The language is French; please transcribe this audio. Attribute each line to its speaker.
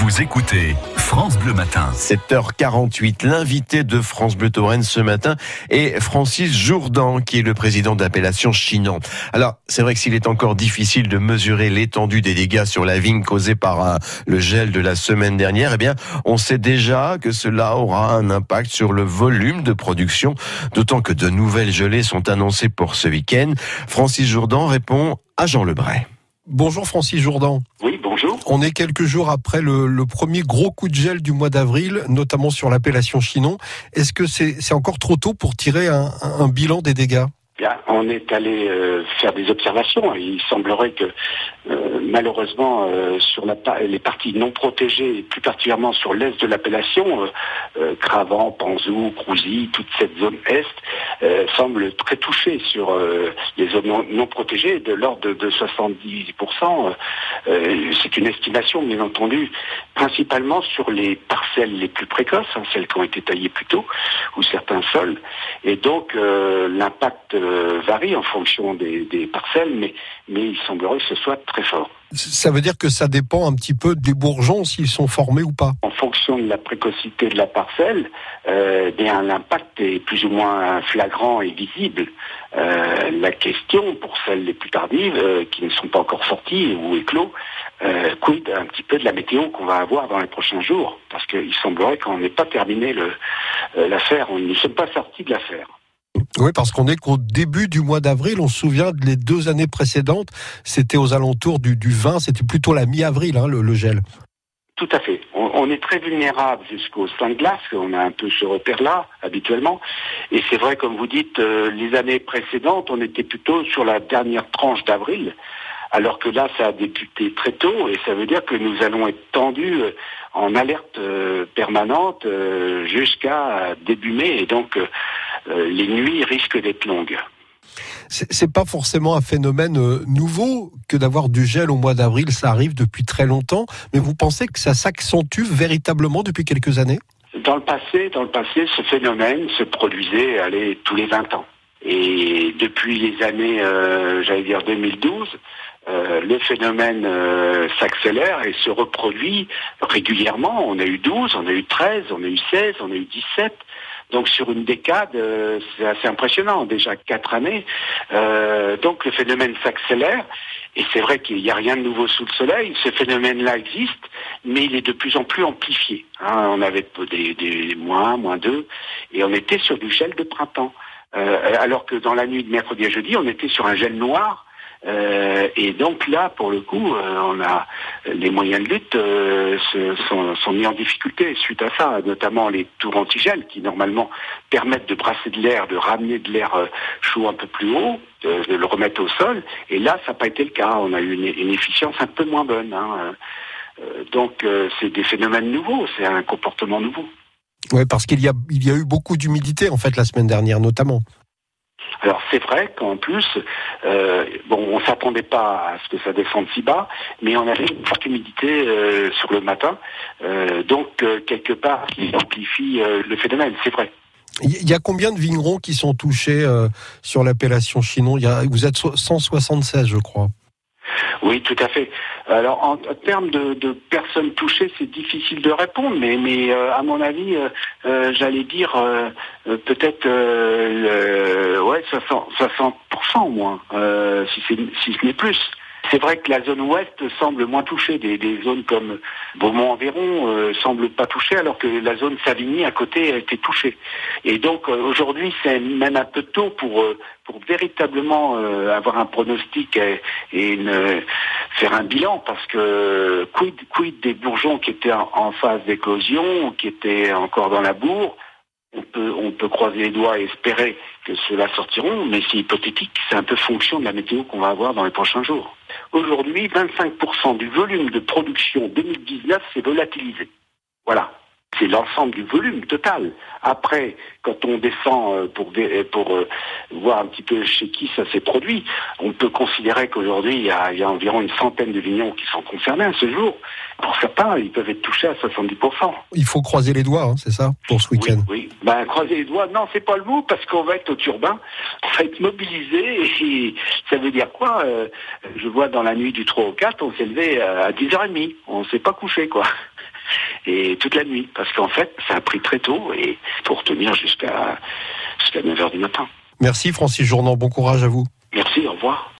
Speaker 1: Vous écoutez France Bleu Matin.
Speaker 2: 7h48, l'invité de France Bleu Touraine ce matin est Francis Jourdan, qui est le président d'appellation Chinon. Alors, c'est vrai que s'il est encore difficile de mesurer l'étendue des dégâts sur la vigne causés par euh, le gel de la semaine dernière, eh bien, on sait déjà que cela aura un impact sur le volume de production, d'autant que de nouvelles gelées sont annoncées pour ce week-end. Francis Jourdan répond à Jean Lebray.
Speaker 3: Bonjour Francis Jourdan.
Speaker 4: Oui.
Speaker 3: On est quelques jours après le, premier gros coup de gel du mois d'avril, notamment sur l'appellation Chinon. Est-ce que c'est encore trop tôt pour tirer un bilan des dégâts?
Speaker 4: On est allé euh, faire des observations. Il semblerait que euh, malheureusement euh, sur les parties non protégées, plus particulièrement sur l'est de l'appellation, Cravant, Panzou, Crouzy, toute cette zone est, semble très touchée sur les zones non, protégées, de l'ordre de, 70%. C'est une estimation, bien entendu, principalement sur les parcelles les plus précoces, hein, celles qui ont été taillées plus tôt, ou certains sols. Et donc l'impact euh, varie en fonction des, parcelles, mais, mais il semblerait que ce soit très fort.
Speaker 3: Ça veut dire que ça dépend un petit peu des bourgeons, s'ils sont formés ou pas
Speaker 4: En fonction de la précocité de la parcelle, euh, bien l'impact est plus ou moins flagrant et visible. Euh, la question, pour celles les plus tardives, euh, qui ne sont pas encore sorties ou éclos, euh, quid un petit peu de la météo qu'on va avoir dans les prochains jours? Parce qu'il semblerait qu'on n'ait pas terminé l'affaire, on ne sommes pas sortis de l'affaire.
Speaker 3: Oui, parce qu'on est qu'au début du mois d'avril. On se souvient les deux années précédentes, c'était aux alentours du, 20, c'était plutôt la mi-avril, hein, le, gel.
Speaker 4: Tout à fait. On, est très vulnérable jusqu'au sein de glace, on a un peu ce repère-là habituellement. Et c'est vrai, comme vous dites, euh, les années précédentes, on était plutôt sur la dernière tranche d'avril, alors que là, ça a débuté très tôt, et ça veut dire que nous allons être tendus euh, en alerte euh, permanente jusqu'à début mai. Et donc, euh, les nuits risquent d'être longues.
Speaker 3: C'est pas forcément un phénomène euh, nouveau que d'avoir du gel au mois d'avril, ça arrive depuis très longtemps, mais vous pensez que ça s'accentue véritablement depuis quelques années?
Speaker 4: Dans le passé, dans le passé, ce phénomène se produisait allez, tous les 20 ans. Et depuis les années, euh, j'allais dire 2012, le phénomène s'accélère et se reproduit régulièrement. On a eu 12, on a eu 13, on a eu 16, on a eu 17. Donc sur une décade, euh, c'est assez impressionnant, déjà quatre années. Euh, donc le phénomène s'accélère, et c'est vrai qu'il n'y a rien de nouveau sous le soleil. Ce phénomène-là existe, mais il est de plus en plus amplifié. Hein. on avait des, des moins, moins deux, et on était sur du gel de printemps. Euh, alors que dans la nuit de mercredi à jeudi, on était sur un gel noir euh, et donc là, pour le coup, euh, on a les moyens de lutte euh, sont, mis en difficulté suite à ça, notamment les tours antigel qui normalement permettent de brasser de l'air, de ramener de l'air chaud un peu plus haut, de, le remettre au sol. Et là, ça n'a pas été le cas. On a eu une, efficience un peu moins bonne. Hein. donc c'est des phénomènes nouveaux, c'est un comportement nouveau.
Speaker 3: Oui, parce qu'il y a, il y a eu beaucoup d'humidité en fait la semaine dernière, notamment.
Speaker 4: Alors c'est vrai qu'en plus, euh, bon, on s'attendait pas à ce que ça descende si bas, mais on avait une forte humidité euh, sur le matin, euh, donc quelque part qui amplifie le phénomène, c'est vrai.
Speaker 3: Il y a combien de vignerons qui sont touchés sur l'appellation Chinon? Vous êtes 176, je crois.
Speaker 4: Oui, tout à fait. Alors, en, termes de, personnes touchées, c'est difficile de répondre, mais, euh, à mon avis, euh, euh, j'allais dire peut-être ouais 60, 60% au moins, si, si ce n'est plus. C'est vrai que la zone ouest semble moins touchée. Des, zones comme Beaumont-Environ euh, semblent pas touchées, alors que la zone Savigny à côté a été touchée. Et donc euh, aujourd'hui, c'est même un peu tôt pour euh, pour véritablement euh, avoir un pronostic et, faire un bilan, parce que quid, quid des bourgeons qui étaient en, phase d'éclosion, qui étaient encore dans la bourre, on peut, croiser les doigts et espérer que cela sortiront, mais c'est hypothétique, c'est un peu fonction de la météo qu'on va avoir dans les prochains jours. Aujourd'hui, 25% du volume de production 2019 s'est volatilisé. Voilà c'est l'ensemble du volume total. Après, quand on descend euh, pour, euh, pour euh, voir un petit peu chez qui ça s'est produit, on peut considérer qu'aujourd'hui, il, y a environ une centaine de vignerons qui sont concernés à ce jour. Pour certains, ils peuvent être touchés à 70%.
Speaker 3: Il faut croiser les doigts, hein, c'est ça, pour ce week-end?
Speaker 4: Oui, Ben, croiser les doigts, non, c'est pas le mot, parce qu'on va être au turbin, on va être mobilisé, et ça veut dire quoi Je vois dans la nuit du 3 au 4, on s'est levé à 10h30, on s'est pas couché, quoi. Et toute la nuit, parce qu'en fait, ça a pris très tôt et pour tenir jusqu'à jusqu'à 9h du matin.
Speaker 3: Merci Francis Journant, bon courage à vous.
Speaker 4: Merci, au revoir.